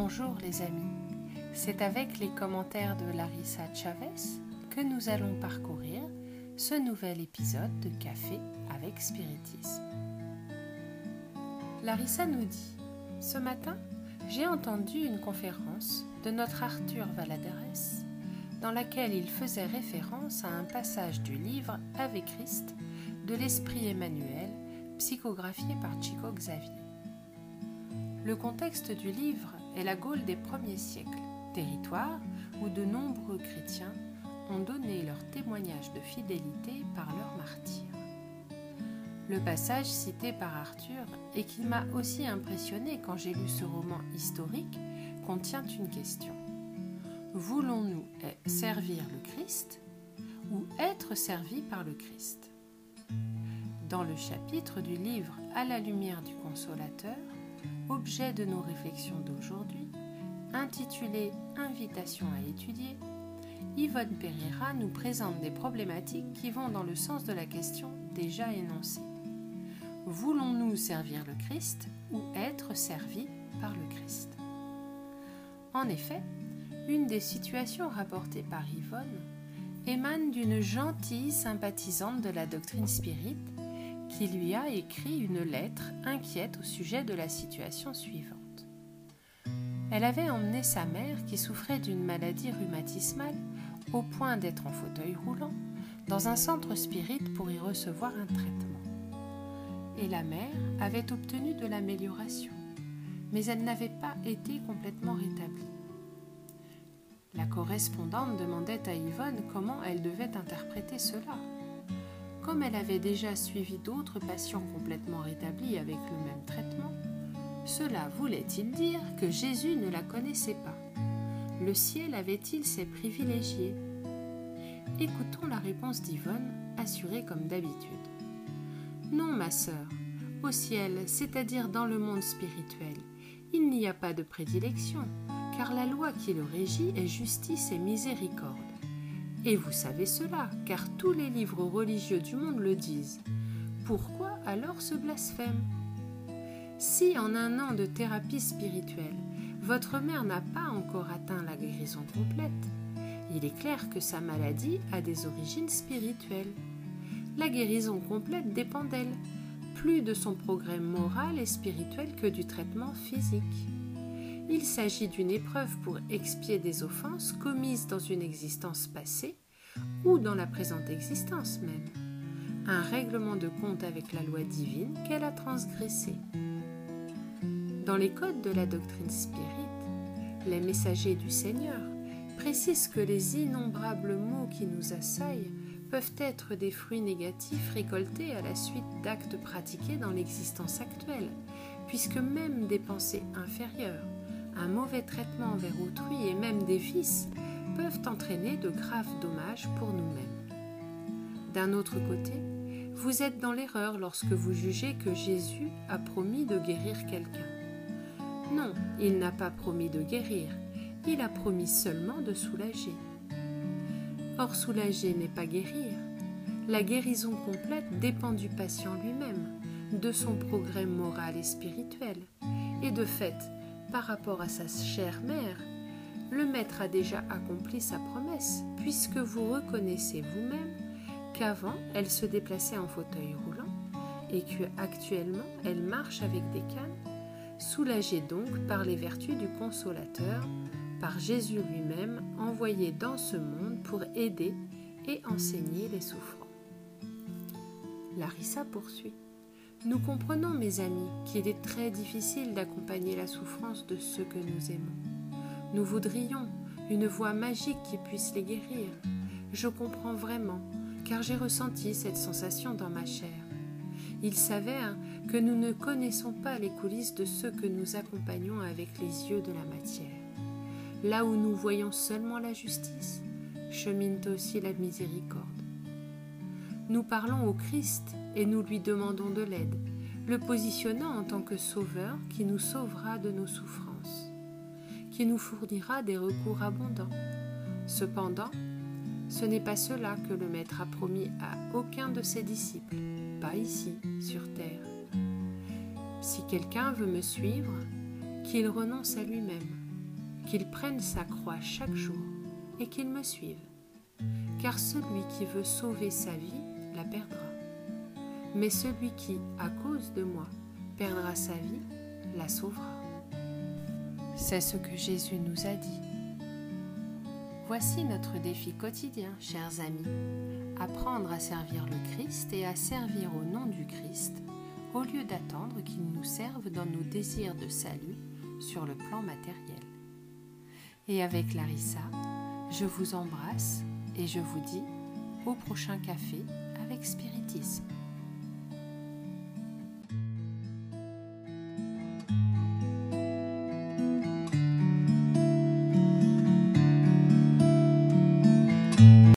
Bonjour les amis, c'est avec les commentaires de Larissa Chavez que nous allons parcourir ce nouvel épisode de Café avec Spiritisme. Larissa nous dit Ce matin, j'ai entendu une conférence de notre Arthur Valadares dans laquelle il faisait référence à un passage du livre Avec Christ de l'Esprit Emmanuel, psychographié par Chico Xavier. Le contexte du livre est la Gaule des premiers siècles, territoire où de nombreux chrétiens ont donné leur témoignage de fidélité par leur martyr. Le passage cité par Arthur et qui m'a aussi impressionné quand j'ai lu ce roman historique contient une question. Voulons-nous servir le Christ ou être servis par le Christ? Dans le chapitre du livre À la lumière du consolateur, objet de nos réflexions d'aujourd'hui, intitulé Invitation à étudier, Yvonne Pereira nous présente des problématiques qui vont dans le sens de la question déjà énoncée. Voulons-nous servir le Christ ou être servis par le Christ? En effet, une des situations rapportées par Yvonne émane d'une gentille sympathisante de la doctrine spirite qui lui a écrit une lettre inquiète au sujet de la situation suivante. Elle avait emmené sa mère, qui souffrait d'une maladie rhumatismale, au point d'être en fauteuil roulant, dans un centre spirit pour y recevoir un traitement. Et la mère avait obtenu de l'amélioration, mais elle n'avait pas été complètement rétablie. La correspondante demandait à Yvonne comment elle devait interpréter cela comme elle avait déjà suivi d'autres patients complètement rétablis avec le même traitement, cela voulait-il dire que Jésus ne la connaissait pas? Le ciel avait-il ses privilégiés? Écoutons la réponse d'Yvonne, assurée comme d'habitude. Non, ma sœur, au ciel, c'est-à-dire dans le monde spirituel, il n'y a pas de prédilection, car la loi qui le régit est justice et miséricorde. Et vous savez cela, car tous les livres religieux du monde le disent. Pourquoi alors ce blasphème? Si en un an de thérapie spirituelle, votre mère n'a pas encore atteint la guérison complète, il est clair que sa maladie a des origines spirituelles. La guérison complète dépend d'elle, plus de son progrès moral et spirituel que du traitement physique. Il s'agit d'une épreuve pour expier des offenses commises dans une existence passée ou dans la présente existence même. Un règlement de compte avec la loi divine qu'elle a transgressé. Dans les codes de la doctrine spirit, les messagers du Seigneur précisent que les innombrables maux qui nous assaillent peuvent être des fruits négatifs récoltés à la suite d'actes pratiqués dans l'existence actuelle, puisque même des pensées inférieures, un mauvais traitement envers autrui et même des vices peuvent entraîner de graves dommages pour nous-mêmes. D'un autre côté, vous êtes dans l'erreur lorsque vous jugez que Jésus a promis de guérir quelqu'un. Non, il n'a pas promis de guérir, il a promis seulement de soulager. Or, soulager n'est pas guérir. La guérison complète dépend du patient lui-même, de son progrès moral et spirituel, et de fait, par rapport à sa chère mère, le Maître a déjà accompli sa promesse, puisque vous reconnaissez vous-même qu'avant elle se déplaçait en fauteuil roulant et que actuellement elle marche avec des cannes, soulagée donc par les vertus du consolateur, par Jésus lui-même envoyé dans ce monde pour aider et enseigner les souffrants. Larissa poursuit. Nous comprenons, mes amis, qu'il est très difficile d'accompagner la souffrance de ceux que nous aimons. Nous voudrions une voie magique qui puisse les guérir. Je comprends vraiment, car j'ai ressenti cette sensation dans ma chair. Il s'avère que nous ne connaissons pas les coulisses de ceux que nous accompagnons avec les yeux de la matière. Là où nous voyons seulement la justice, chemine aussi la miséricorde. Nous parlons au Christ et nous lui demandons de l'aide, le positionnant en tant que sauveur qui nous sauvera de nos souffrances, qui nous fournira des recours abondants. Cependant, ce n'est pas cela que le Maître a promis à aucun de ses disciples, pas ici, sur terre. Si quelqu'un veut me suivre, qu'il renonce à lui-même, qu'il prenne sa croix chaque jour et qu'il me suive. Car celui qui veut sauver sa vie perdra. Mais celui qui, à cause de moi, perdra sa vie, la sauvera. C'est ce que Jésus nous a dit. Voici notre défi quotidien, chers amis. Apprendre à servir le Christ et à servir au nom du Christ, au lieu d'attendre qu'il nous serve dans nos désirs de salut sur le plan matériel. Et avec Larissa, je vous embrasse et je vous dis au prochain café Spiritisme.